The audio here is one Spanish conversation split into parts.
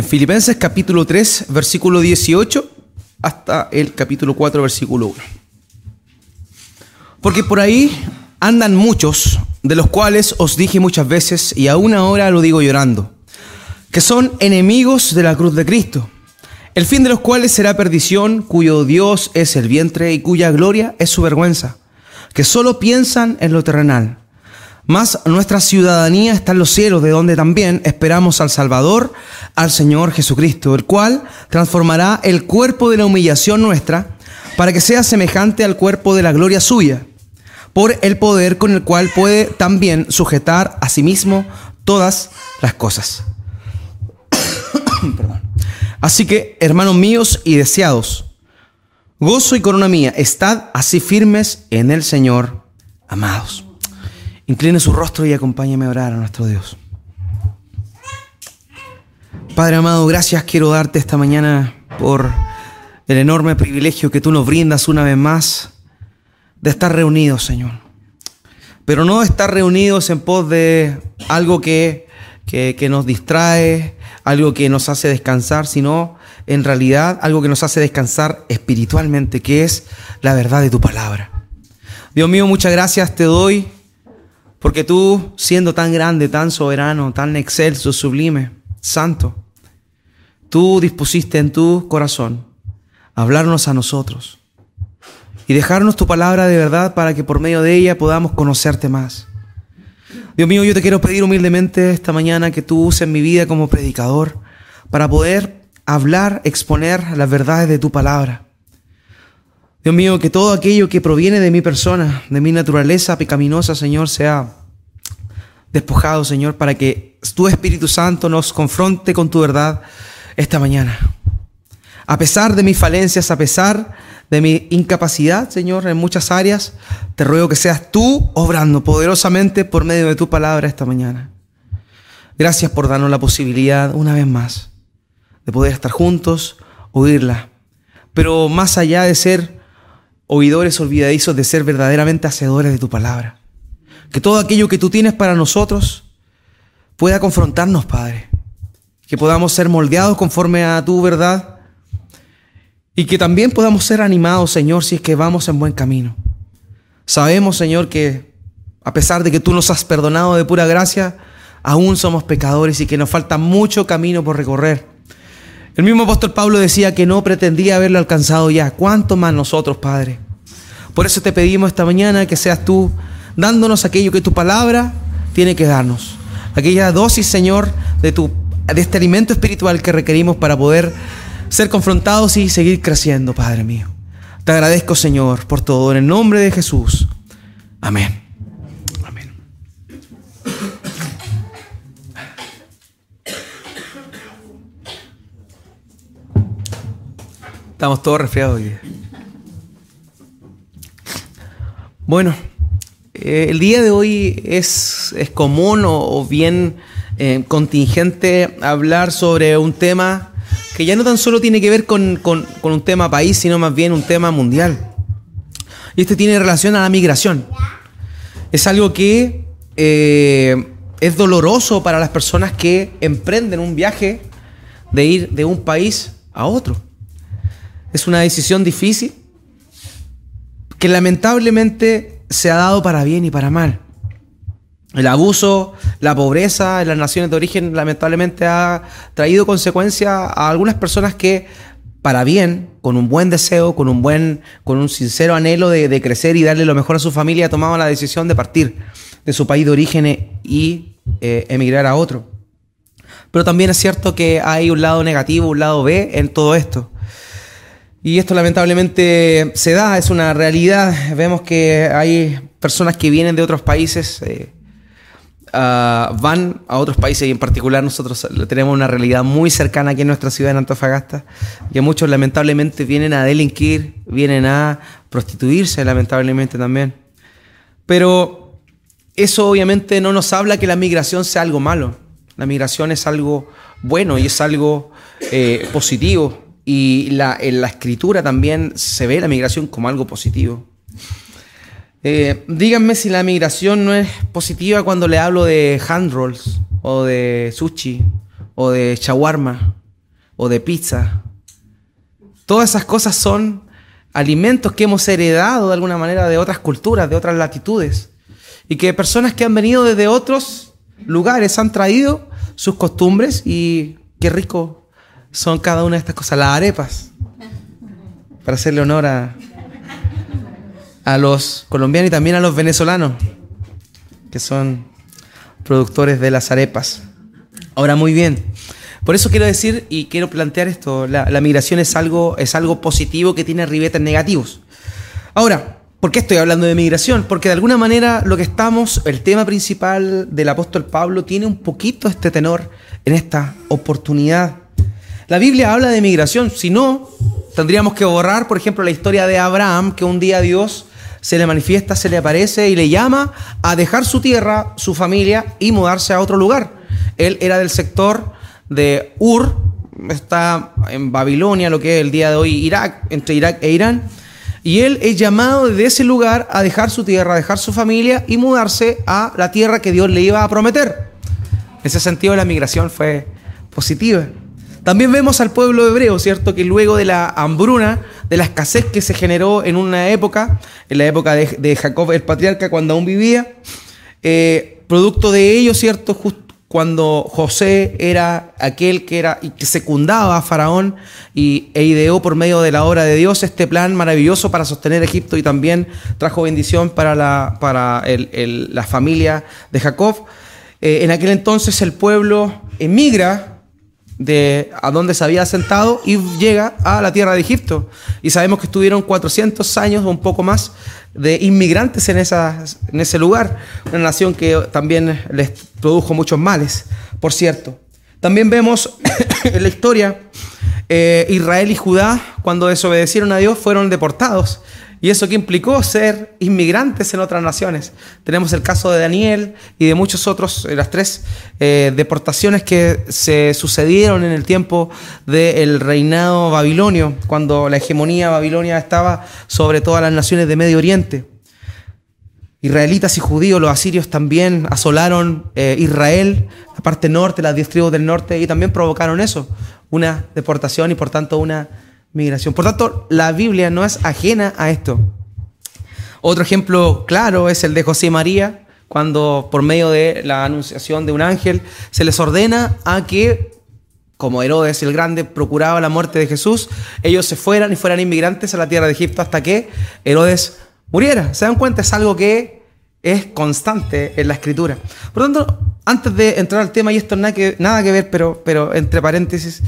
en Filipenses capítulo 3, versículo 18 hasta el capítulo 4, versículo 1. Porque por ahí andan muchos, de los cuales os dije muchas veces, y aún ahora lo digo llorando, que son enemigos de la cruz de Cristo, el fin de los cuales será perdición, cuyo Dios es el vientre y cuya gloria es su vergüenza, que solo piensan en lo terrenal. Mas nuestra ciudadanía está en los cielos, de donde también esperamos al Salvador, al Señor Jesucristo, el cual transformará el cuerpo de la humillación nuestra para que sea semejante al cuerpo de la gloria suya por el poder con el cual puede también sujetar a sí mismo todas las cosas. Así que, hermanos míos y deseados, gozo y corona mía, estad así firmes en el Señor, amados. Incline su rostro y acompáñame a orar a nuestro Dios. Padre amado, gracias quiero darte esta mañana por el enorme privilegio que tú nos brindas una vez más de estar reunidos, Señor. Pero no estar reunidos en pos de algo que, que, nos distrae, algo que nos hace descansar, sino en realidad algo que nos hace descansar espiritualmente, que es la verdad de tu palabra. Dios mío, muchas gracias te doy, porque tú, siendo tan grande, tan soberano, tan excelso, sublime, santo, tú dispusiste en tu corazón hablarnos a nosotros y dejarnos tu palabra de verdad para que por medio de ella podamos conocerte más. Dios mío, yo te quiero pedir humildemente esta mañana que tú uses mi vida como predicador para poder hablar, exponer las verdades de tu palabra. Dios mío, que todo aquello que proviene de mi persona, de mi naturaleza pecaminosa, Señor, sea despojado, Señor, para que tu Espíritu Santo nos confronte con tu verdad esta mañana. A pesar de mis falencias, a pesar de mi incapacidad, Señor, en muchas áreas, te ruego que seas tú obrando poderosamente por medio de tu palabra esta mañana. Gracias por darnos la posibilidad, una vez más, de poder estar juntos, oírla. Pero más allá de ser oidores olvidadizos, de ser verdaderamente hacedores de tu palabra. Que todo aquello que tú tienes para nosotros pueda confrontarnos, Padre. Que podamos ser moldeados conforme a tu verdad y que también podamos ser animados, Señor, si es que vamos en buen camino. Sabemos, Señor, que a pesar de que tú nos has perdonado de pura gracia, aún somos pecadores y que nos falta mucho camino por recorrer. El mismo apóstol Pablo decía que no pretendía haberlo alcanzado ya. ¿Cuánto más nosotros, Padre? Por eso te pedimos esta mañana que seas tú dándonos aquello que tu palabra tiene que darnos. Aquella dosis, Señor, de, tu, de este alimento espiritual que requerimos para poder ser confrontados y seguir creciendo, Padre mío. Te agradezco, Señor, por todo. En el nombre de Jesús. Amén. Amén. Estamos todos resfriados hoy. Bueno, eh, el día de hoy es, es común o, bien eh, contingente hablar sobre un tema que ya no tan solo tiene que ver con, un tema país, sino más bien un tema mundial. Y este tiene relación a la migración. Es algo que eh, es doloroso para las personas que emprenden un viaje de ir de un país a otro. Es una decisión difícil que lamentablemente se ha dado para bien y para mal. El abuso, la pobreza en las naciones de origen lamentablemente ha traído consecuencias a algunas personas que para bien, con un buen deseo, con un buen, con un sincero anhelo de, crecer y darle lo mejor a su familia, tomaban la decisión de partir de su país de origen y eh, emigrar a otro. Pero también es cierto que hay un lado negativo, un lado B en todo esto. Y esto lamentablemente se da, es una realidad. Vemos que hay personas que vienen de otros países. Eh, van a otros países y en particular nosotros tenemos una realidad muy cercana aquí en nuestra ciudad, en Antofagasta, que muchos lamentablemente vienen a delinquir, vienen a prostituirse lamentablemente también. Pero eso obviamente no nos habla que la migración sea algo malo. La migración es algo bueno y es algo eh, positivo. Y la, en la escritura también se ve la migración como algo positivo. Eh, díganme si la migración no es positiva cuando le hablo de hand rolls o de sushi o de shawarma. o de pizza. Todas esas cosas son alimentos que hemos heredado de alguna manera de otras culturas, de otras latitudes. Y que personas que han venido desde otros lugares han traído sus costumbres y qué rico son cada una de estas cosas. Las arepas, para hacerle honor a, a los colombianos y también a los venezolanos, que son productores de las arepas. Ahora, muy bien. Por eso quiero decir y quiero plantear esto, la, migración es algo, es algo positivo que tiene ribetes negativos. Ahora, ¿por qué estoy hablando de migración? Porque de alguna manera lo que estamos, el tema principal del apóstol Pablo tiene un poquito este tenor en esta oportunidad. La Biblia habla de migración, si no, tendríamos que borrar, por ejemplo, la historia de Abraham, que un día Dios se le manifiesta, se le aparece y le llama a dejar su tierra, su familia y mudarse a otro lugar. Él era del sector de Ur, está en Babilonia, lo que es el día de hoy Irak, entre Irak e Irán. Y él es llamado desde ese lugar a dejar su tierra, a dejar su familia y mudarse a la tierra que Dios le iba a prometer. En ese sentido la migración fue positiva. También vemos al pueblo hebreo, ¿cierto? Que luego de la hambruna, de la escasez que se generó en una época, en la época de, Jacob el patriarca, cuando aún vivía, eh, producto de ello, ¿cierto? cuando José era aquel que era y que secundaba a Faraón y, e ideó por medio de la obra de Dios este plan maravilloso para sostener Egipto y también trajo bendición para la, para la familia de Jacob. Eh, en aquel entonces el pueblo emigra de a donde se había asentado y llega a la tierra de Egipto. Y sabemos que estuvieron 400 años o un poco más de inmigrantes en, esa, en ese lugar, una nación que también les produjo muchos males, por cierto. También vemos en la historia eh, Israel y Judá, cuando desobedecieron a Dios, fueron deportados y eso que implicó ser inmigrantes en otras naciones. Tenemos el caso de Daniel y de muchos otros, eh, las tres eh, deportaciones que se sucedieron en el tiempo del reinado babilonio, cuando la hegemonía babilonia estaba sobre todas las naciones de Medio Oriente. Israelitas y judíos, los asirios también asolaron eh, Israel, la parte norte, las diez tribus del norte, y también provocaron eso, una deportación y por tanto una migración. Por tanto, la Biblia no es ajena a esto. Otro ejemplo claro es el de José y María, cuando por medio de la anunciación de un ángel se les ordena a que, como Herodes el Grande procuraba la muerte de Jesús, ellos se fueran y fueran inmigrantes a la tierra de Egipto hasta que Herodes muriera. ¿Se dan cuenta? Es algo que es constante en la escritura. Por tanto, antes de entrar al tema, y esto nada que, nada que ver, pero, pero entre paréntesis,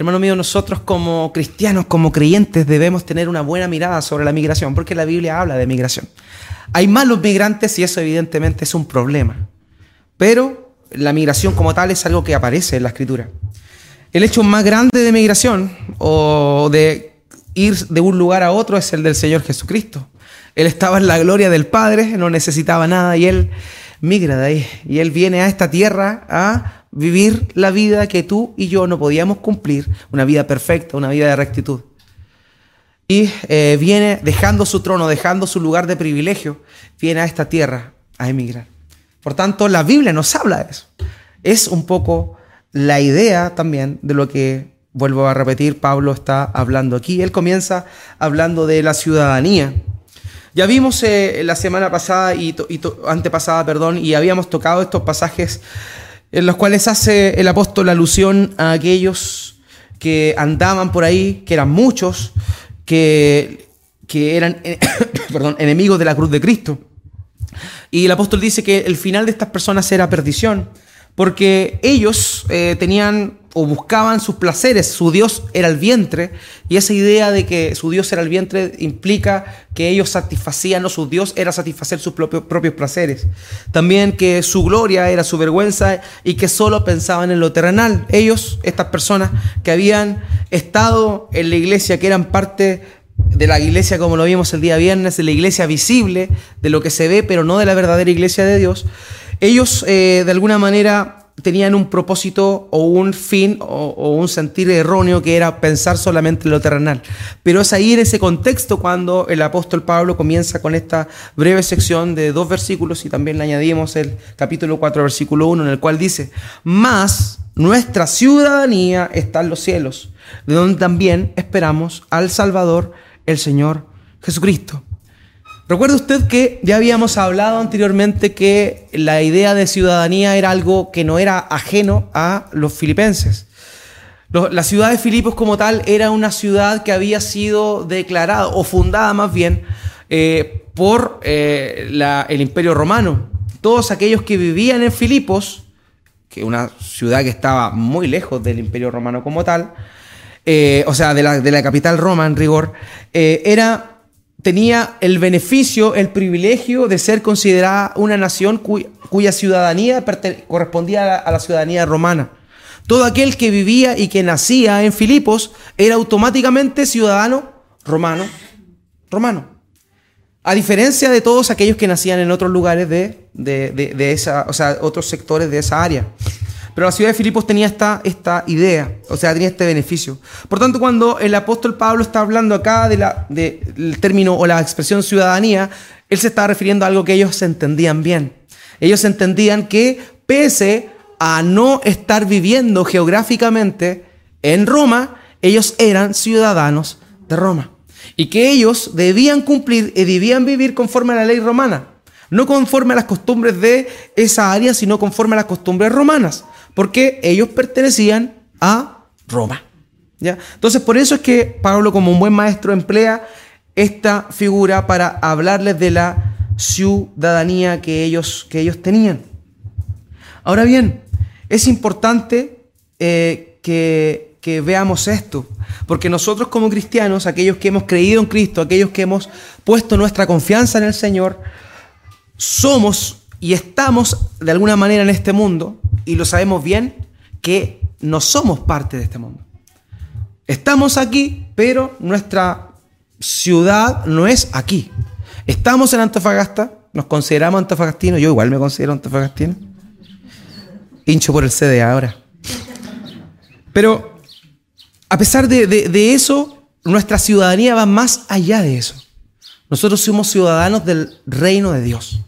Hermano mío, nosotros como cristianos, como creyentes, debemos tener una buena mirada sobre la migración, porque la Biblia habla de migración. Hay malos migrantes y eso evidentemente es un problema. Pero la migración como tal es algo que aparece en la escritura. El hecho más grande de migración o de ir de un lugar a otro es el del Señor Jesucristo. Él estaba en la gloria del Padre, no necesitaba nada y Él migra de ahí. Y Él viene a esta tierra a vivir la vida que tú y yo no podíamos cumplir, una vida perfecta, una vida de rectitud. Y eh, viene dejando su trono, dejando su lugar de privilegio, viene a esta tierra a emigrar. Por tanto, la Biblia nos habla de eso. Es un poco la idea también de lo que, vuelvo a repetir, Pablo está hablando aquí. Él comienza hablando de la ciudadanía. Ya vimos eh, la semana pasada y, y antepasada, perdón, y habíamos tocado estos pasajes en los cuales hace el apóstol alusión a aquellos que andaban por ahí, que eran muchos, que, que eran perdón, enemigos de la cruz de Cristo. Y el apóstol dice que el final de estas personas era perdición porque ellos eh, tenían o buscaban sus placeres, su Dios era el vientre, y esa idea de que su Dios era el vientre implica que ellos satisfacían, o su Dios era satisfacer sus propios, propios placeres. También que su gloria era su vergüenza y que solo pensaban en lo terrenal. Ellos, estas personas que habían estado en la iglesia, que eran parte de la iglesia como lo vimos el día viernes, de la iglesia visible, de lo que se ve, pero no de la verdadera iglesia de Dios, ellos eh, de alguna manera tenían un propósito o un fin o, un sentir erróneo que era pensar solamente en lo terrenal. Pero es ahí en ese contexto cuando el apóstol Pablo comienza con esta breve sección de dos versículos y también le añadimos el capítulo 4, versículo 1, en el cual dice, más nuestra ciudadanía está en los cielos, de donde también esperamos al Salvador, el Señor Jesucristo. Recuerda usted que ya habíamos hablado anteriormente que la idea de ciudadanía era algo que no era ajeno a los filipenses. La ciudad de Filipos como tal era una ciudad que había sido declarada o fundada más bien eh, por eh, el imperio romano. Todos aquellos que vivían en Filipos, que una ciudad que estaba muy lejos del imperio romano como tal, eh, o sea, de la, de la, capital Roma en rigor, era tenía el beneficio, el privilegio de ser considerada una nación cuya, ciudadanía correspondía a la, ciudadanía romana. Todo aquel que vivía y que nacía en Filipos era automáticamente ciudadano romano, romano. A diferencia de todos aquellos que nacían en otros lugares de, de esa, o sea, otros sectores de esa área. Pero la ciudad de Filipos tenía esta, esta idea, o sea, tenía este beneficio. Por tanto, cuando el apóstol Pablo está hablando acá del de término o la expresión ciudadanía, él se está refiriendo a algo que ellos entendían bien. Ellos entendían que pese a no estar viviendo geográficamente en Roma, ellos eran ciudadanos de Roma. Y que ellos debían cumplir y debían vivir conforme a la ley romana. No conforme a las costumbres de esa área, sino conforme a las costumbres romanas porque ellos pertenecían a Roma. ¿ya? Entonces, por eso es que Pablo, como un buen maestro, emplea esta figura para hablarles de la ciudadanía que ellos, que ellos tenían. Ahora bien, es importante eh, que, que veamos esto, porque nosotros como cristianos, aquellos que hemos creído en Cristo, aquellos que hemos puesto nuestra confianza en el Señor, somos y estamos de alguna manera en este mundo, y lo sabemos bien, que no somos parte de este mundo. Estamos aquí, pero nuestra ciudad no es aquí. Estamos en Antofagasta, nos consideramos antofagastinos, yo igual me considero antofagastino. Hincho por el CD ahora. Pero a pesar de eso, nuestra ciudadanía va más allá de eso. Nosotros somos ciudadanos del reino de Dios.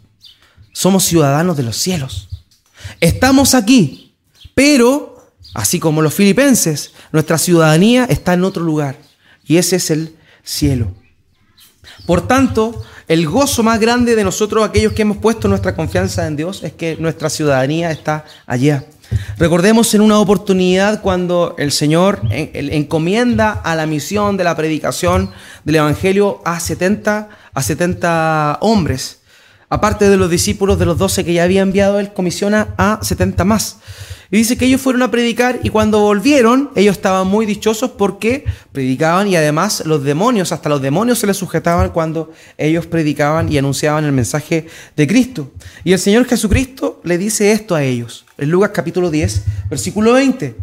Somos ciudadanos de los cielos. Estamos aquí, pero, así como los filipenses, nuestra ciudadanía está en otro lugar. Y ese es el cielo. Por tanto, el gozo más grande de nosotros, aquellos que hemos puesto nuestra confianza en Dios, es que nuestra ciudadanía está allá. Recordemos en una oportunidad cuando el Señor encomienda a la misión de la predicación del Evangelio a 70, a 70 hombres aparte de los discípulos de los doce que ya había enviado, él comisiona a 70 más. Y dice que ellos fueron a predicar y cuando volvieron, ellos estaban muy dichosos porque predicaban y además los demonios, hasta los demonios se les sujetaban cuando ellos predicaban y anunciaban el mensaje de Cristo. Y el Señor Jesucristo le dice esto a ellos, en Lucas capítulo 10, versículo 20.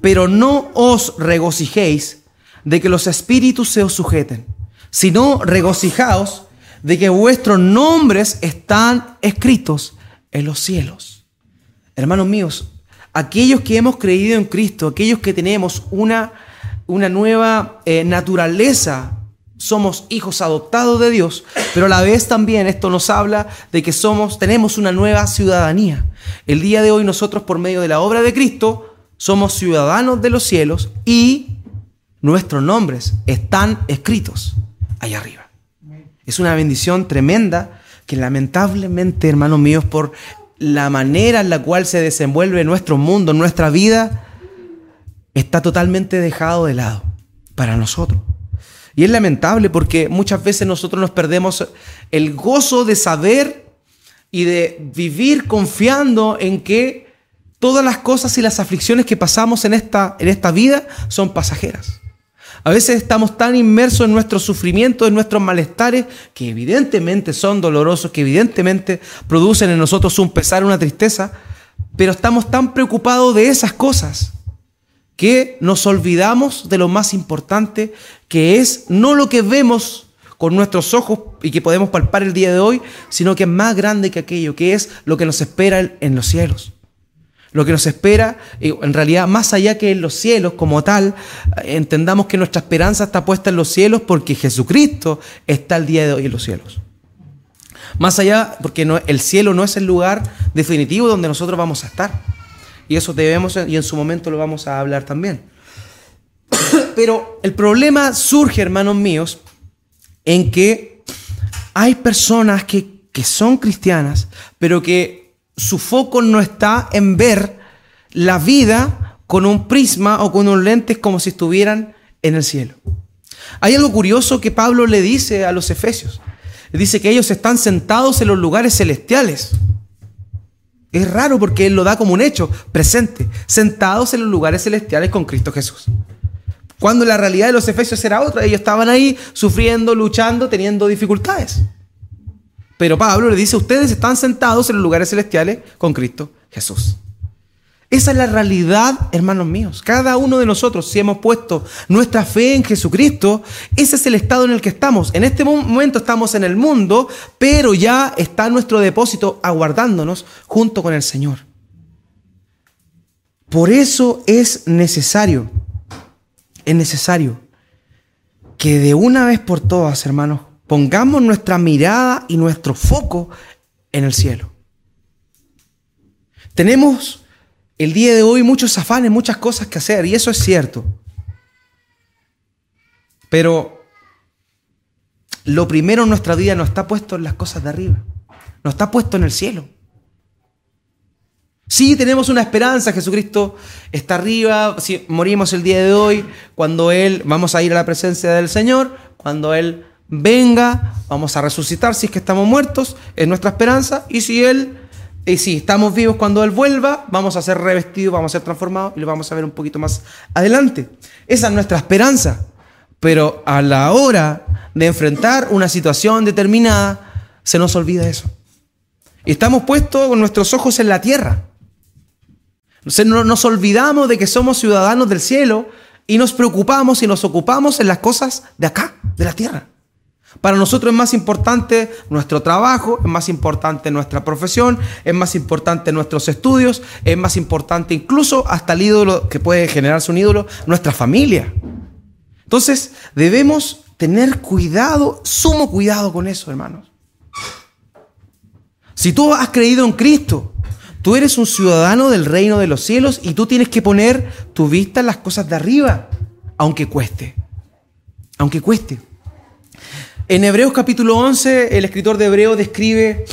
Pero no os regocijéis de que los espíritus se os sujeten, sino regocijaos de que vuestros nombres están escritos en los cielos. Hermanos míos, aquellos que hemos creído en Cristo, aquellos que tenemos una, una nueva eh, naturaleza, somos hijos adoptados de Dios, pero a la vez también esto nos habla de que somos, tenemos una nueva ciudadanía. El día de hoy nosotros por medio de la obra de Cristo somos ciudadanos de los cielos y nuestros nombres están escritos allá arriba. Es una bendición tremenda que lamentablemente, hermanos míos, por la manera en la cual se desenvuelve nuestro mundo, nuestra vida, está totalmente dejado de lado para nosotros. Y es lamentable porque muchas veces nosotros nos perdemos el gozo de saber y de vivir confiando en que todas las cosas y las aflicciones que pasamos en esta, en esta vida son pasajeras. A veces estamos tan inmersos en nuestros sufrimientos, en nuestros malestares, que evidentemente son dolorosos, que evidentemente producen en nosotros un pesar, una tristeza, pero estamos tan preocupados de esas cosas que nos olvidamos de lo más importante, que es no lo que vemos con nuestros ojos y que podemos palpar el día de hoy, sino que es más grande que aquello, que es lo que nos espera en los cielos. Lo que nos espera, en realidad, más allá que en los cielos como tal, entendamos que nuestra esperanza está puesta en los cielos porque Jesucristo está el día de hoy en los cielos. Más allá, porque no, el cielo no es el lugar definitivo donde nosotros vamos a estar. y eso debemos, y en su momento lo vamos a hablar también. Pero el problema surge, hermanos míos, en que hay personas que, que son cristianas, pero que su foco no está en ver la vida con un prisma o con un lentes como si estuvieran en el cielo. Hay algo curioso que Pablo le dice a los efesios. dice que ellos están sentados en los lugares celestiales. Es raro porque él lo da como un hecho presente, sentados en los lugares celestiales con Cristo Jesús. Cuando la realidad de los efesios era otra, ellos estaban ahí sufriendo, luchando, teniendo dificultades. Pero Pablo le dice, ustedes están sentados en los lugares celestiales con Cristo Jesús. Esa es la realidad, hermanos míos. Cada uno de nosotros, si hemos puesto nuestra fe en Jesucristo, ese es el estado en el que estamos. En este momento estamos en el mundo, pero ya está nuestro depósito aguardándonos junto con el Señor. Por eso es necesario, es necesario que de una vez por todas, hermanos, pongamos nuestra mirada y nuestro foco en el cielo. Tenemos el día de hoy muchos afanes, muchas cosas que hacer, y eso es cierto. Pero lo primero en nuestra vida no está puesto en las cosas de arriba, no está puesto en el cielo. Sí, tenemos una esperanza, Jesucristo está arriba, si morimos el día de hoy, cuando Él, vamos a ir a la presencia del Señor, cuando Él venga, vamos a resucitar si es que estamos muertos, es nuestra esperanza, y si Él y si estamos vivos cuando Él vuelva, vamos a ser revestidos, vamos a ser transformados y lo vamos a ver un poquito más adelante. Esa es nuestra esperanza. Pero a la hora de enfrentar una situación determinada, se nos olvida eso. Y estamos puestos con nuestros ojos en la tierra. Nos olvidamos de que somos ciudadanos del cielo y nos preocupamos y nos ocupamos en las cosas de acá, de la tierra. Para nosotros es más importante nuestro trabajo, es más importante nuestra profesión, es más importante nuestros estudios, es más importante incluso hasta el ídolo que puede generarse un ídolo, nuestra familia. Entonces debemos tener cuidado, sumo cuidado con eso, hermanos. Si tú has creído en Cristo, tú eres un ciudadano del reino de los cielos y tú tienes que poner tu vista en las cosas de arriba, aunque cueste. Aunque cueste. En Hebreos capítulo 11, el escritor de Hebreos describe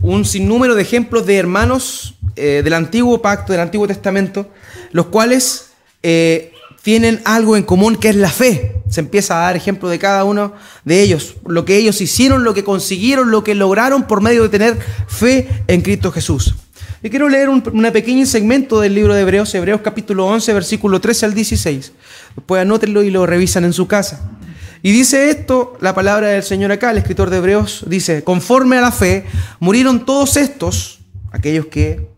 un sinnúmero de ejemplos de hermanos eh, del antiguo pacto, del antiguo testamento, los cuales eh, tienen algo en común que es la fe. Se empieza a dar ejemplo de cada uno de ellos, lo que ellos hicieron, lo que consiguieron, lo que lograron por medio de tener fe en Cristo Jesús. Y quiero leer un pequeño segmento del libro de Hebreos, Hebreos capítulo 11, versículo 13 al 16. Después anótenlo y lo revisan en su casa. Y dice esto, la palabra del Señor acá, el escritor de Hebreos, dice, conforme a la fe, murieron todos estos, aquellos que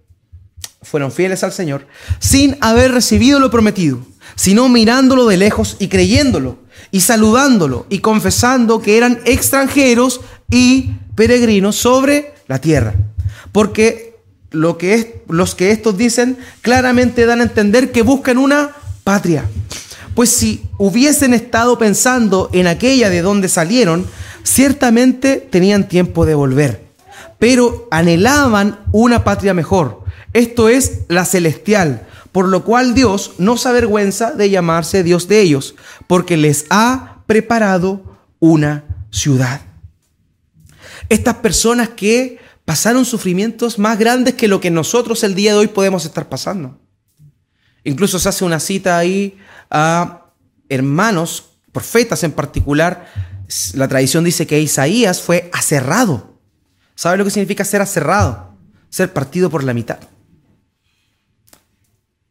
fueron fieles al Señor, sin haber recibido lo prometido, sino mirándolo de lejos y creyéndolo, y saludándolo, y confesando que eran extranjeros y peregrinos sobre la tierra. Porque lo que es, los que estos dicen claramente dan a entender que buscan una patria. Pues si hubiesen estado pensando en aquella de donde salieron, ciertamente tenían tiempo de volver, pero anhelaban una patria mejor, esto es la celestial, por lo cual Dios no se avergüenza de llamarse Dios de ellos, porque les ha preparado una ciudad. Estas personas que pasaron sufrimientos más grandes que lo que nosotros el día de hoy podemos estar pasando. Incluso se hace una cita ahí a hermanos, profetas en particular. La tradición dice que Isaías fue aserrado. ¿Sabe lo que significa ser aserrado? Ser partido por la mitad.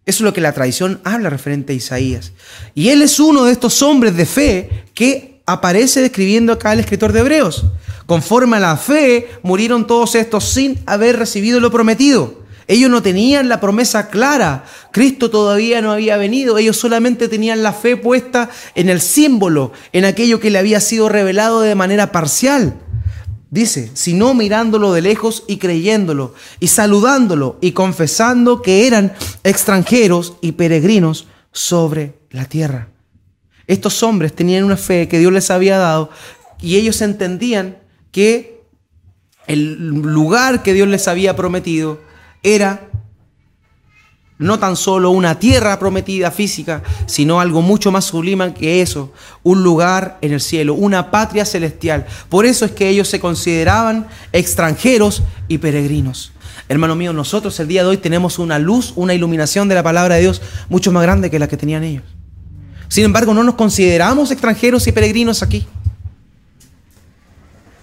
Eso es lo que la tradición habla referente a Isaías. Y él es uno de estos hombres de fe que aparece describiendo acá el escritor de Hebreos. Conforme a la fe, murieron todos estos sin haber recibido lo prometido ellos no tenían la promesa clara. Cristo todavía no había venido. Ellos solamente tenían la fe puesta en el símbolo, en aquello que le había sido revelado de manera parcial. Dice, sino mirándolo de lejos y creyéndolo, y saludándolo y confesando que eran extranjeros y peregrinos sobre la tierra. Estos hombres tenían una fe que Dios les había dado y ellos entendían que el lugar que Dios les había prometido era no tan solo una tierra prometida física, sino algo mucho más sublime que eso, un lugar en el cielo, una patria celestial. Por eso es que ellos se consideraban extranjeros y peregrinos. Hermano mío, nosotros el día de hoy tenemos una luz, una iluminación de la palabra de Dios mucho más grande que la que tenían ellos. Sin embargo, no nos consideramos extranjeros y peregrinos aquí.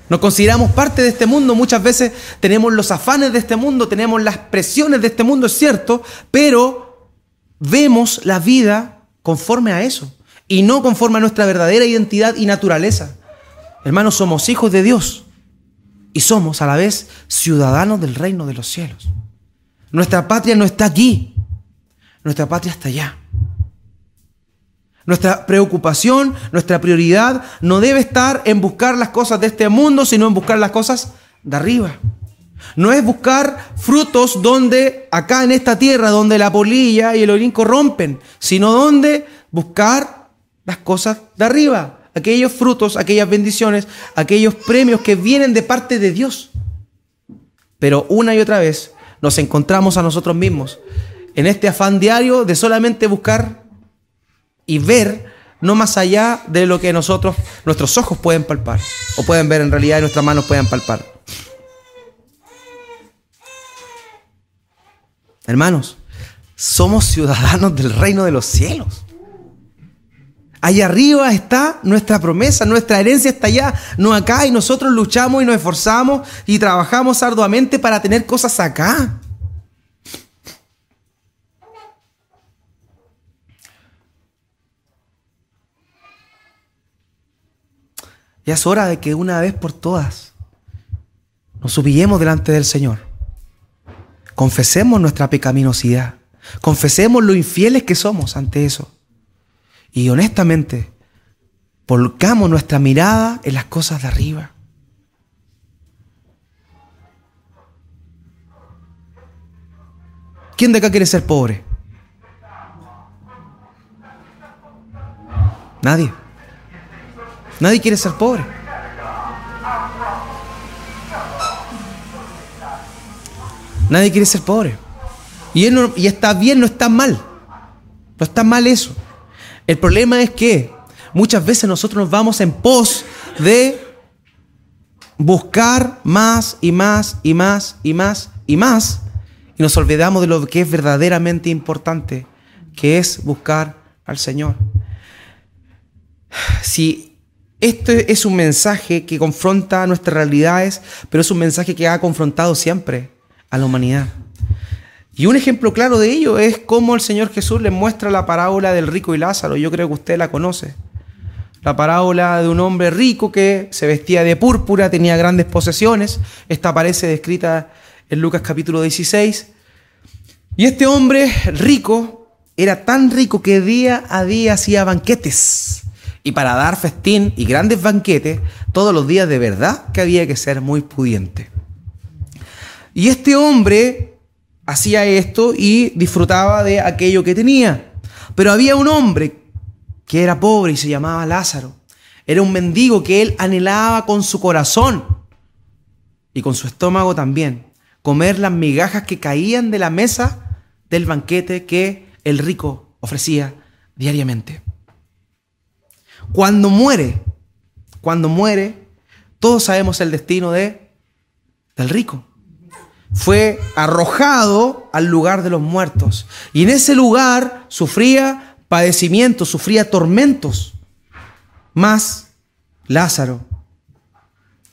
Nos consideramos parte de este mundo, muchas veces tenemos los afanes de este mundo, tenemos las presiones de este mundo, es cierto, pero vemos la vida conforme a eso y no conforme a nuestra verdadera identidad y naturaleza. Hermanos, somos hijos de Dios y somos a la vez ciudadanos del reino de los cielos. Nuestra patria no está aquí, nuestra patria está allá. Nuestra preocupación, nuestra prioridad no debe estar en buscar las cosas de este mundo, sino en buscar las cosas de arriba. No es buscar frutos donde, acá en esta tierra, donde la polilla y el orín corrompen, sino donde buscar las cosas de arriba. Aquellos frutos, aquellas bendiciones, aquellos premios que vienen de parte de Dios. Pero una y otra vez nos encontramos a nosotros mismos en este afán diario de solamente buscar y ver no más allá de lo que nosotros, nuestros ojos pueden palpar, o pueden ver en realidad y nuestras manos pueden palpar. Hermanos, somos ciudadanos del reino de los cielos. Allá arriba está nuestra promesa, nuestra herencia está allá, no acá, y nosotros luchamos y nos esforzamos y trabajamos arduamente para tener cosas acá. Ya es hora de que una vez por todas nos humillemos delante del Señor. Confesemos nuestra pecaminosidad. Confesemos lo infieles que somos ante eso. Y honestamente, volcamos nuestra mirada en las cosas de arriba. ¿Quién de acá quiere ser pobre? Nadie. Nadie quiere ser pobre. Nadie quiere ser pobre. Y, está bien, no está mal. No está mal eso. El problema es que muchas veces nosotros nos vamos en pos de buscar más y más y más y más y más y nos olvidamos de lo que es verdaderamente importante, que es buscar al Señor. Si este es un mensaje que confronta nuestras realidades, pero es un mensaje que ha confrontado siempre a la humanidad. Y un ejemplo claro de ello es cómo el Señor Jesús le muestra la parábola del rico y Lázaro. Yo creo que usted la conoce. La parábola de un hombre rico que se vestía de púrpura, tenía grandes posesiones. Esta aparece descrita en Lucas capítulo 16. Y este hombre rico era tan rico que día a día hacía banquetes y para dar festín y grandes banquetes todos los días de verdad que había que ser muy pudiente. Y este hombre hacía esto y disfrutaba de aquello que tenía. Pero había un hombre que era pobre y se llamaba Lázaro. Era un mendigo que él anhelaba con su corazón y con su estómago también, comer las migajas que caían de la mesa del banquete que el rico ofrecía diariamente. Cuando muere, cuando muere, todos sabemos el destino de, del rico. Fue arrojado al lugar de los muertos. Y en ese lugar sufría padecimientos, sufría tormentos. Más Lázaro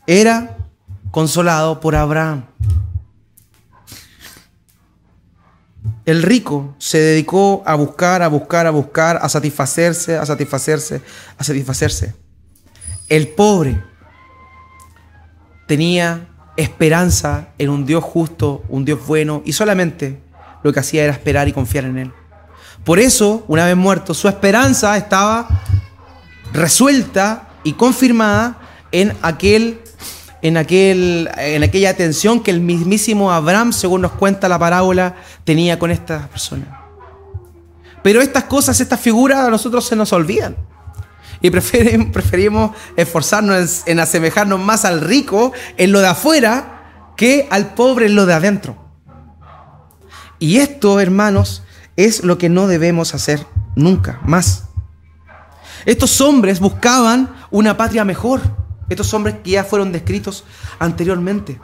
era consolado por Abraham. El rico se dedicó a buscar, a buscar, a buscar, a satisfacerse, a satisfacerse, a satisfacerse. El pobre tenía esperanza en un Dios justo, un Dios bueno, y solamente lo que hacía era esperar y confiar en Él. Por eso, una vez muerto, su esperanza estaba resuelta y confirmada en aquel en, aquel, en aquella atención que el mismísimo Abraham, según nos cuenta la parábola, tenía con esta persona. Pero estas cosas, estas figuras a nosotros se nos olvidan. Y preferimos esforzarnos en asemejarnos más al rico en lo de afuera que al pobre en lo de adentro. Y esto, hermanos, es lo que no debemos hacer nunca más. Estos hombres buscaban una patria mejor. Estos hombres que ya fueron descritos anteriormente.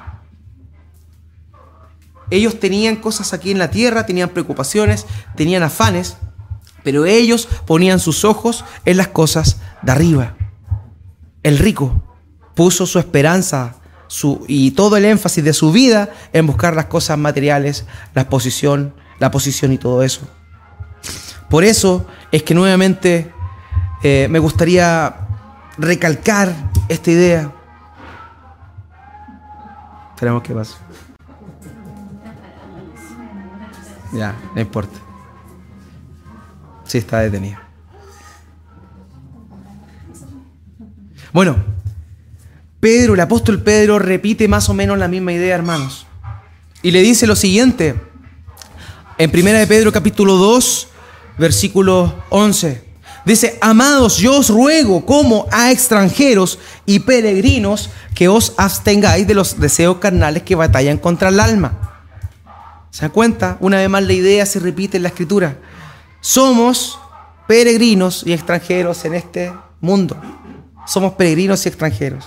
Ellos tenían cosas aquí en la tierra, tenían preocupaciones, tenían afanes, pero ellos ponían sus ojos en las cosas de arriba. El rico puso su esperanza su, y todo el énfasis de su vida en buscar las cosas materiales, la posición, la posición y todo eso. Por eso es que nuevamente eh, me gustaría recalcar esta idea. Esperemos que pase. Ya, no importa. Sí, está detenido. Bueno, Pedro, el apóstol Pedro repite más o menos la misma idea, hermanos. Y le dice lo siguiente, en 1 de Pedro capítulo 2, versículo 11. Dice, amados, yo os ruego como a extranjeros y peregrinos que os abstengáis de los deseos carnales que batallan contra el alma. ¿Se dan cuenta? Una vez más la idea se repite en la escritura. Somos peregrinos y extranjeros en este mundo. Somos peregrinos y extranjeros.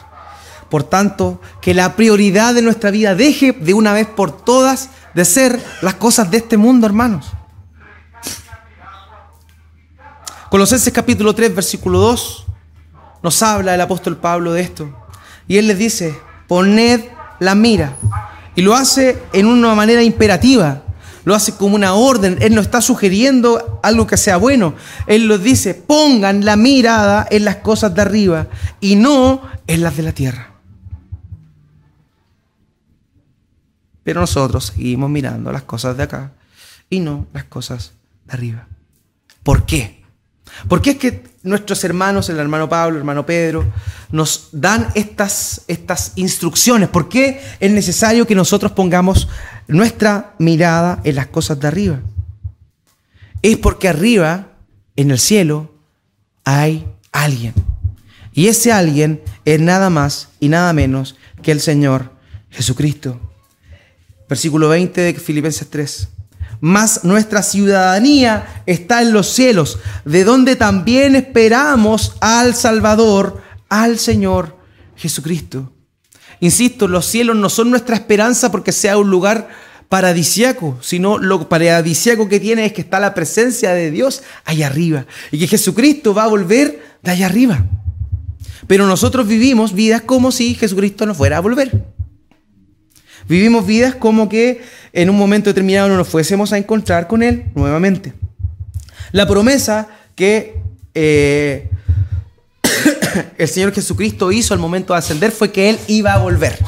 Por tanto, que la prioridad de nuestra vida deje de una vez por todas de ser las cosas de este mundo, hermanos. Colosenses capítulo 3, versículo 2, nos habla el apóstol Pablo de esto. Y él les dice, poned la mira. Y lo hace en una manera imperativa, lo hace como una orden. Él no está sugiriendo algo que sea bueno. Él lo dice, pongan la mirada en las cosas de arriba y no en las de la tierra. Pero nosotros seguimos mirando las cosas de acá y no las cosas de arriba. ¿Por qué? ¿Por qué es que nuestros hermanos, el hermano Pablo, el hermano Pedro, nos dan estas, estas instrucciones? ¿Por qué es necesario que nosotros pongamos nuestra mirada en las cosas de arriba? Es porque arriba, en el cielo, hay alguien. Y ese alguien es nada más y nada menos que el Señor Jesucristo. Versículo 20 de Filipenses 3 mas nuestra ciudadanía está en los cielos, de donde también esperamos al Salvador, al Señor Jesucristo. Insisto, los cielos no son nuestra esperanza porque sea un lugar paradisiaco, sino lo paradisiaco que tiene es que está la presencia de Dios allá arriba y que Jesucristo va a volver de allá arriba. Pero nosotros vivimos vidas como si Jesucristo no fuera a volver. Vivimos vidas como que en un momento determinado no nos fuésemos a encontrar con Él nuevamente. La promesa que eh, el Señor Jesucristo hizo al momento de ascender fue que Él iba a volver.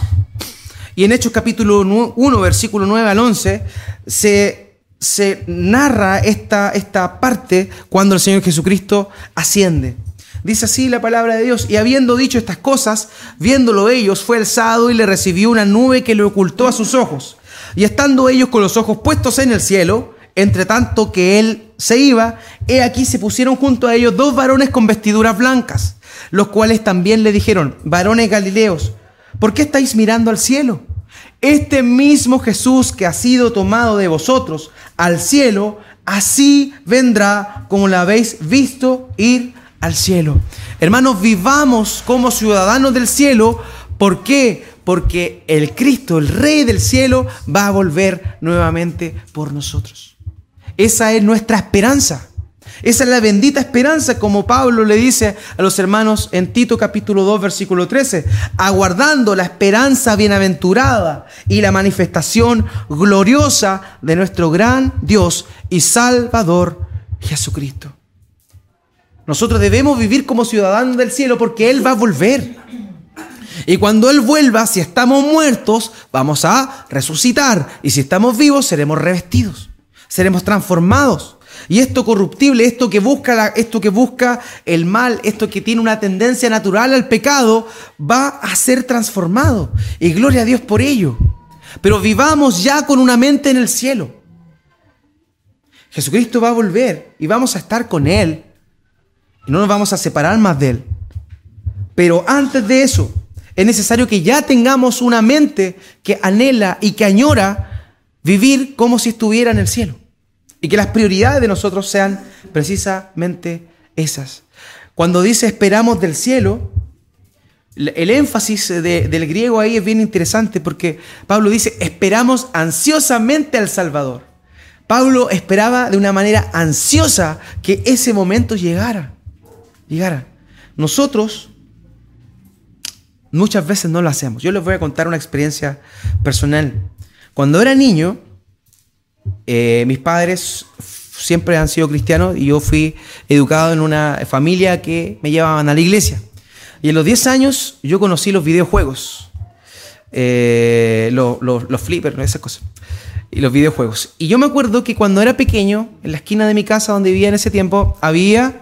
Y en Hechos capítulo 1, versículo 9 al 11, se, se narra esta, esta parte cuando el Señor Jesucristo asciende. Dice así la palabra de Dios. Y habiendo dicho estas cosas, viéndolo ellos, fue alzado y le recibió una nube que le ocultó a sus ojos. Y estando ellos con los ojos puestos en el cielo, entre tanto que él se iba, he aquí se pusieron junto a ellos dos varones con vestiduras blancas, los cuales también le dijeron, varones galileos, ¿por qué estáis mirando al cielo? Este mismo Jesús que ha sido tomado de vosotros al cielo, así vendrá como lo habéis visto ir al cielo. Hermanos, vivamos como ciudadanos del cielo. ¿Por qué? Porque el Cristo, el Rey del cielo, va a volver nuevamente por nosotros. Esa es nuestra esperanza. Esa es la bendita esperanza, como Pablo le dice a los hermanos en Tito capítulo 2, versículo 13, aguardando la esperanza bienaventurada y la manifestación gloriosa de nuestro gran Dios y Salvador Jesucristo. Nosotros debemos vivir como ciudadanos del cielo porque Él va a volver. Y cuando Él vuelva, si estamos muertos, vamos a resucitar. Y si estamos vivos, seremos revestidos. Seremos transformados. Y esto corruptible, esto que busca esto que busca el mal, esto que tiene una tendencia natural al pecado, va a ser transformado. Y gloria a Dios por ello. Pero vivamos ya con una mente en el cielo. Jesucristo va a volver y vamos a estar con Él no nos vamos a separar más de Él. Pero antes de eso, es necesario que ya tengamos una mente que anhela y que añora vivir como si estuviera en el cielo. Y que las prioridades de nosotros sean precisamente esas. Cuando dice esperamos del cielo, el énfasis del griego ahí es bien interesante porque Pablo dice esperamos ansiosamente al Salvador. Pablo esperaba de una manera ansiosa que ese momento llegara. Llegara. Nosotros muchas veces no lo hacemos. Yo les voy a contar una experiencia personal. Cuando era niño, eh, mis padres siempre han sido cristianos y yo fui educado en una familia que me llevaban a la iglesia. Y en los 10 años yo conocí los videojuegos, eh, los, los flippers, esas cosas y los videojuegos. Y yo me acuerdo que cuando era pequeño, en la esquina de mi casa donde vivía en ese tiempo, había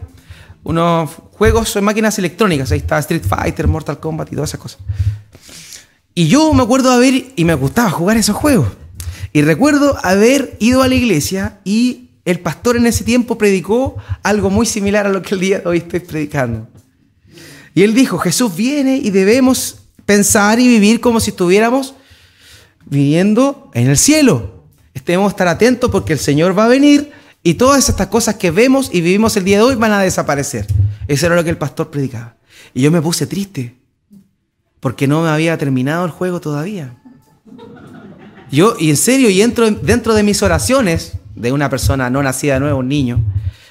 unos juegos en máquinas electrónicas. Ahí estaba Street Fighter, Mortal Kombat y todas esas cosas. Y yo me acuerdo de haber, y me gustaba jugar esos juegos. Y recuerdo haber ido a la iglesia y el pastor en ese tiempo predicó algo muy similar a lo que el día hoy estoy predicando. Y él dijo, Jesús viene y debemos pensar y vivir como si estuviéramos viviendo en el cielo. Debemos estar atentos porque el Señor va a venir y todas estas cosas que vemos y vivimos el día de hoy van a desaparecer. Eso era lo que el pastor predicaba. Y yo me puse triste porque no me había terminado el juego todavía. Yo, y en serio, y dentro, dentro de mis oraciones, de una persona no nacida de nuevo, un niño,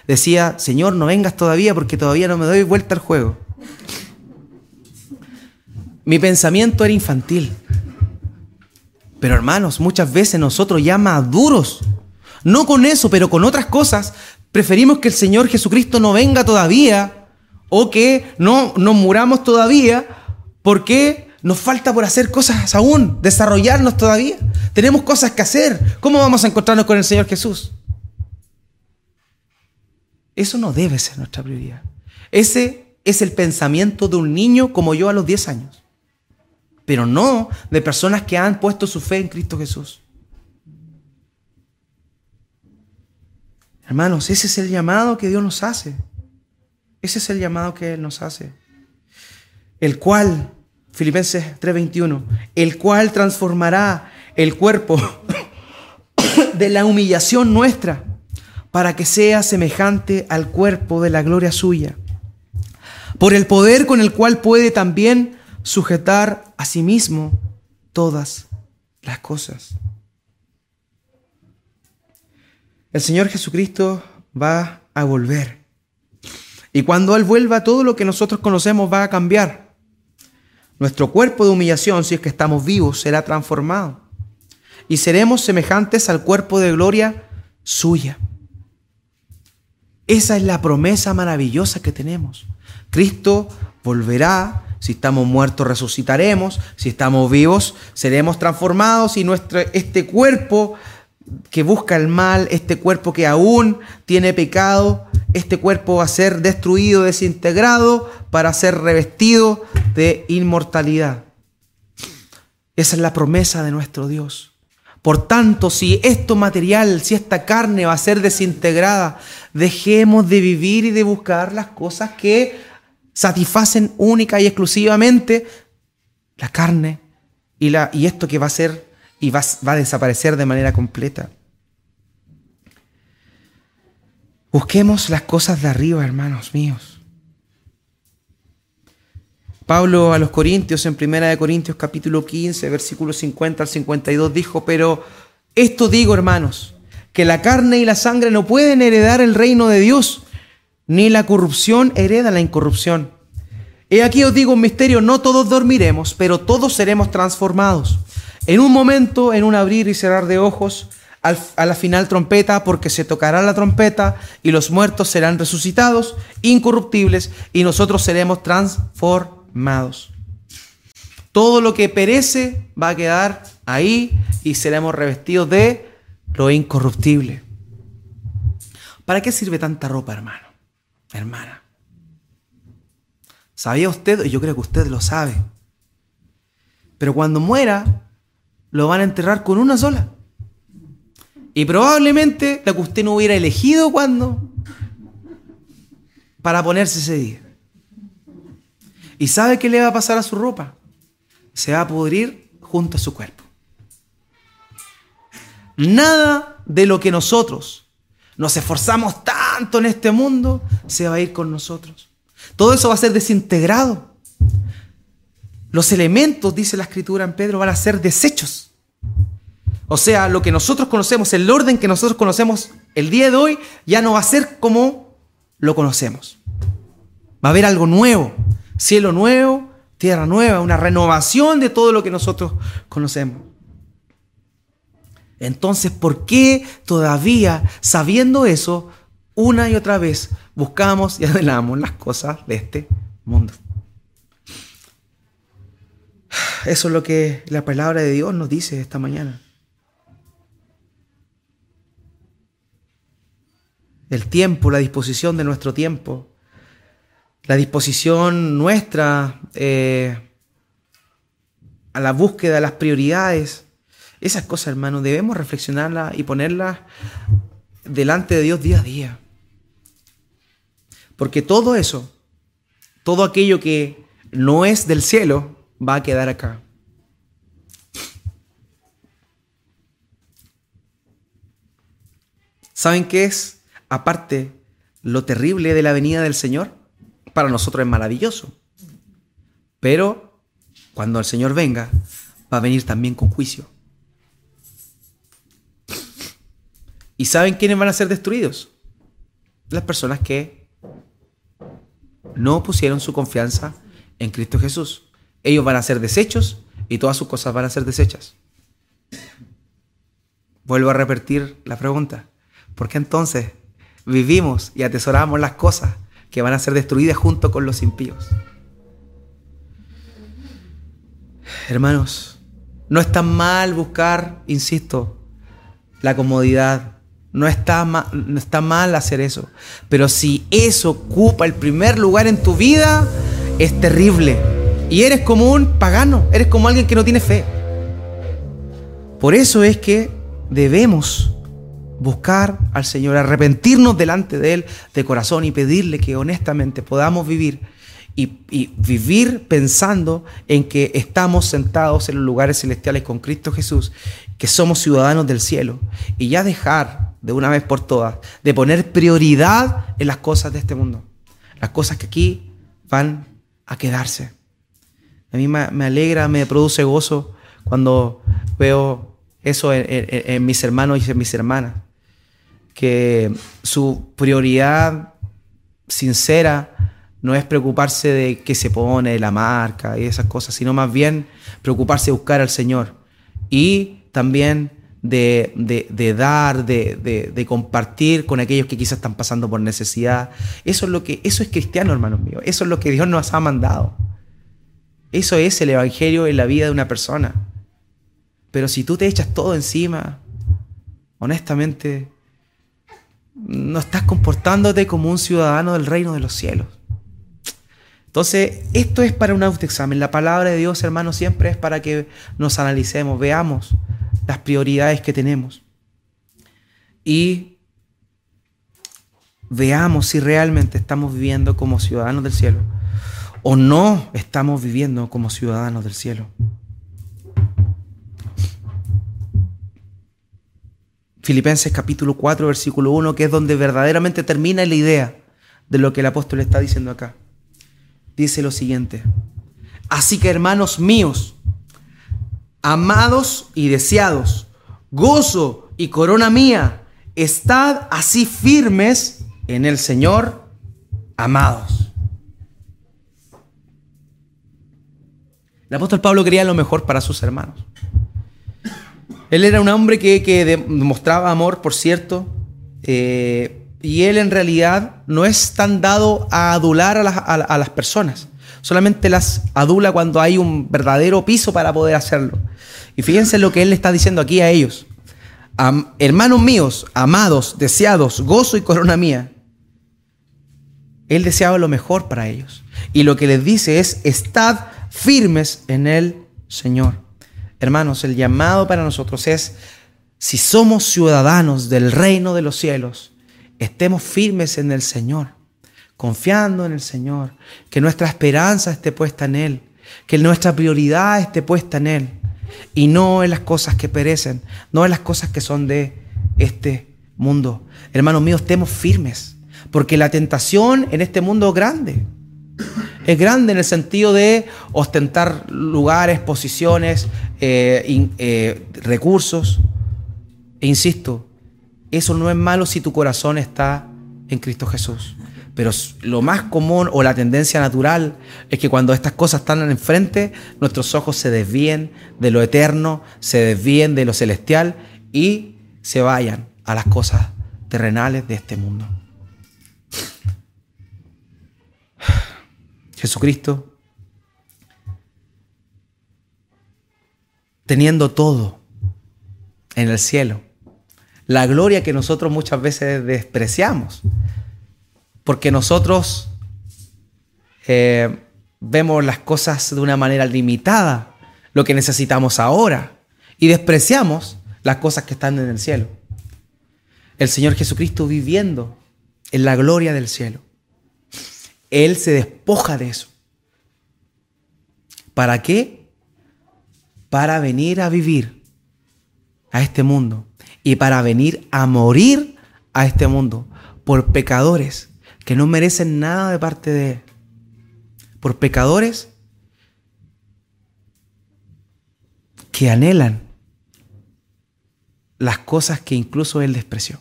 decía, Señor, no vengas todavía porque todavía no me doy vuelta al juego. Mi pensamiento era infantil. Pero hermanos, muchas veces nosotros ya maduros, no con eso, pero con otras cosas, preferimos que el Señor Jesucristo no venga todavía o que no nos muramos todavía porque nos falta por hacer cosas aún, desarrollarnos todavía. Tenemos cosas que hacer. ¿Cómo vamos a encontrarnos con el Señor Jesús? Eso no debe ser nuestra prioridad. Ese es el pensamiento de un niño como yo a los 10 años pero no de personas que han puesto su fe en Cristo Jesús. Hermanos, ese es el llamado que Dios nos hace. Ese es el llamado que Él nos hace. El cual, Filipenses 3:21, el cual transformará el cuerpo de la humillación nuestra para que sea semejante al cuerpo de la gloria suya, por el poder con el cual puede también sujetar a sí mismo todas las cosas. El Señor Jesucristo va a volver. Y cuando Él vuelva, todo lo que nosotros conocemos va a cambiar. Nuestro cuerpo de humillación, si es que estamos vivos, será transformado. Y seremos semejantes al cuerpo de gloria suya. Esa es la promesa maravillosa que tenemos. Cristo volverá si estamos muertos, resucitaremos. Si estamos vivos, seremos transformados y nuestro, este cuerpo que busca el mal, este cuerpo que aún tiene pecado, este cuerpo va a ser destruido, desintegrado para ser revestido de inmortalidad. Esa es la promesa de nuestro Dios. Por tanto, si esto material, si esta carne va a ser desintegrada, dejemos de vivir y de buscar las cosas que satisfacen única y exclusivamente la carne y, la, y esto que va a ser y va, a desaparecer de manera completa. Busquemos las cosas de arriba, hermanos míos. Pablo a los Corintios, en 1 de Corintios capítulo 15, versículos 50 al 52, dijo, pero esto digo, hermanos, que la carne y la sangre no pueden heredar el reino de Dios, ni la corrupción hereda la incorrupción. He aquí os digo un misterio, no todos dormiremos, pero todos seremos transformados. En un momento, en un abrir y cerrar de ojos, a la final trompeta, porque se tocará la trompeta y los muertos serán resucitados, incorruptibles, y nosotros seremos transformados. Todo lo que perece va a quedar ahí y seremos revestidos de lo incorruptible. ¿Para qué sirve tanta ropa, hermano? hermana. ¿Sabía usted? Y yo creo que usted lo sabe. Pero cuando muera, lo van a enterrar con una sola. Y probablemente la que usted no hubiera elegido cuando para ponerse ese día. ¿Y sabe qué le va a pasar a su ropa? Se va a pudrir junto a su cuerpo. Nada de lo que nosotros nos esforzamos tanto en este mundo, se va a ir con nosotros. Todo eso va a ser desintegrado. Los elementos, dice la escritura en Pedro, van a ser desechos. O sea, lo que nosotros conocemos, el orden que nosotros conocemos el día de hoy, ya no va a ser como lo conocemos. Va a haber algo nuevo, cielo nuevo, tierra nueva, una renovación de todo lo que nosotros conocemos. Entonces, ¿por qué todavía, sabiendo eso, una y otra vez buscamos y anhelamos las cosas de este mundo? Eso es lo que la palabra de Dios nos dice esta mañana. El tiempo, la disposición de nuestro tiempo, la disposición nuestra eh, a la búsqueda de las prioridades, esas cosas, hermano, debemos reflexionarlas y ponerlas delante de Dios día a día. Porque todo eso, todo aquello que no es del cielo, va a quedar acá. ¿Saben qué es, aparte, lo terrible de la venida del Señor? Para nosotros es maravilloso. Pero cuando el Señor venga, va a venir también con juicio. ¿Y saben quiénes van a ser destruidos? Las personas que no pusieron su confianza en Cristo Jesús. Ellos van a ser desechos y todas sus cosas van a ser desechas. Vuelvo a repetir la pregunta. ¿Por qué entonces vivimos y atesoramos las cosas que van a ser destruidas junto con los impíos? Hermanos, no está mal buscar, insisto, la comodidad. No está, no está mal hacer eso. Pero si eso ocupa el primer lugar en tu vida, es terrible. Y eres como un pagano, eres como alguien que no tiene fe. Por eso es que debemos buscar al Señor, arrepentirnos delante de Él de corazón y pedirle que honestamente podamos vivir y, y, vivir pensando en que estamos sentados en los lugares celestiales con Cristo Jesús, que somos ciudadanos del cielo y ya dejar de una vez por todas de poner prioridad en las cosas de este mundo, las cosas que aquí van a quedarse. A mí me, alegra, me produce gozo cuando veo eso en, mis hermanos y en mis hermanas. Que su prioridad sincera no es preocuparse de qué se pone, la marca y esas cosas, sino más bien preocuparse de buscar al Señor. Y también de, dar, de, de, compartir con aquellos que quizás están pasando por necesidad. Eso es lo que, eso es cristiano, hermanos míos. Eso es lo que Dios nos ha mandado. Eso es el Evangelio en la vida de una persona. Pero si tú te echas todo encima, honestamente, no estás comportándote como un ciudadano del reino de los cielos. Entonces, esto es para un autoexamen. La palabra de Dios, hermano, siempre es para que nos analicemos, veamos las prioridades que tenemos. Y veamos si realmente estamos viviendo como ciudadanos del cielo o no estamos viviendo como ciudadanos del cielo. Filipenses capítulo 4, versículo 1, que es donde verdaderamente termina la idea de lo que el apóstol está diciendo acá. Dice lo siguiente, así que hermanos míos, amados y deseados, gozo y corona mía, estad así firmes en el Señor, amados. El apóstol Pablo quería lo mejor para sus hermanos. Él era un hombre que, demostraba amor, por cierto, eh, y él en realidad no es tan dado a adular a las, a las personas. Solamente las adula cuando hay un verdadero piso para poder hacerlo. Y fíjense lo que él le está diciendo aquí a ellos. hermanos míos, amados, deseados, gozo y corona mía. Él deseaba lo mejor para ellos. Y lo que les dice es, estad firmes en el Señor. Hermanos, el llamado para nosotros es, si somos ciudadanos del reino de los cielos, estemos firmes en el Señor, confiando en el Señor, que nuestra esperanza esté puesta en Él, que nuestra prioridad esté puesta en Él, y no en las cosas que perecen, no en las cosas que son de este mundo. Hermanos míos, estemos firmes, porque la tentación en este mundo es grande. Es grande en el sentido de ostentar lugares, posiciones, eh, eh, recursos. E insisto, eso no es malo si tu corazón está en Cristo Jesús. Pero lo más común o la tendencia natural es que cuando estas cosas están enfrente, nuestros ojos se desvíen de lo eterno, se desvíen de lo celestial y se vayan a las cosas terrenales de este mundo. Jesucristo, teniendo todo en el cielo, la gloria que nosotros muchas veces despreciamos, porque nosotros eh, vemos las cosas de una manera limitada, lo que necesitamos ahora, y despreciamos las cosas que están en el cielo. El Señor Jesucristo viviendo en la gloria del cielo. Él se despoja de eso. ¿Para qué? Para venir a vivir a este mundo y para venir a morir a este mundo por pecadores que no merecen nada de parte de Él. Por pecadores que anhelan las cosas que incluso Él despreció.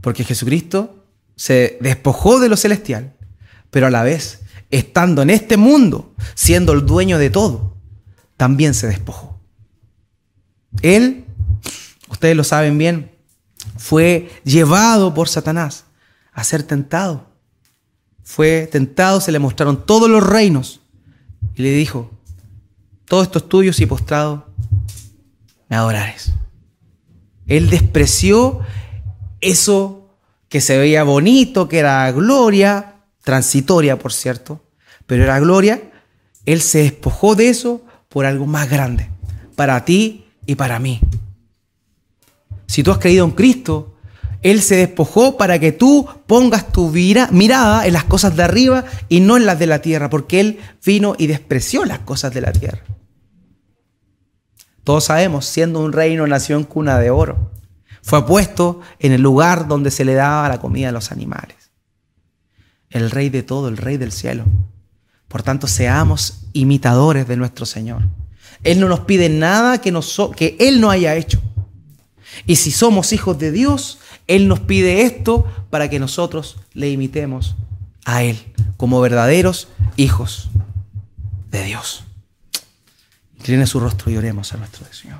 Porque Jesucristo se despojó de lo celestial, pero a la vez, estando en este mundo, siendo el dueño de todo, también se despojó. Él, ustedes lo saben bien, fue llevado por Satanás a ser tentado. Fue tentado, se le mostraron todos los reinos y le dijo, todo esto es tuyo y postrado me adorares. Él despreció eso que se veía bonito, que era gloria, transitoria por cierto, pero era gloria. Él se despojó de eso por algo más grande, para ti y para mí. Si tú has creído en Cristo, Él se despojó para que tú pongas tu mirada en las cosas de arriba y no en las de la tierra, porque Él vino y despreció las cosas de la tierra. Todos sabemos, siendo un reino, nació en cuna de oro. Fue puesto en el lugar donde se le daba la comida a los animales. El rey de todo, el rey del cielo. Por tanto, seamos imitadores de nuestro Señor. Él no nos pide nada que, que Él no haya hecho. Y si somos hijos de Dios, Él nos pide esto para que nosotros le imitemos a Él como verdaderos hijos de Dios. Incline su rostro y oremos a nuestro Señor.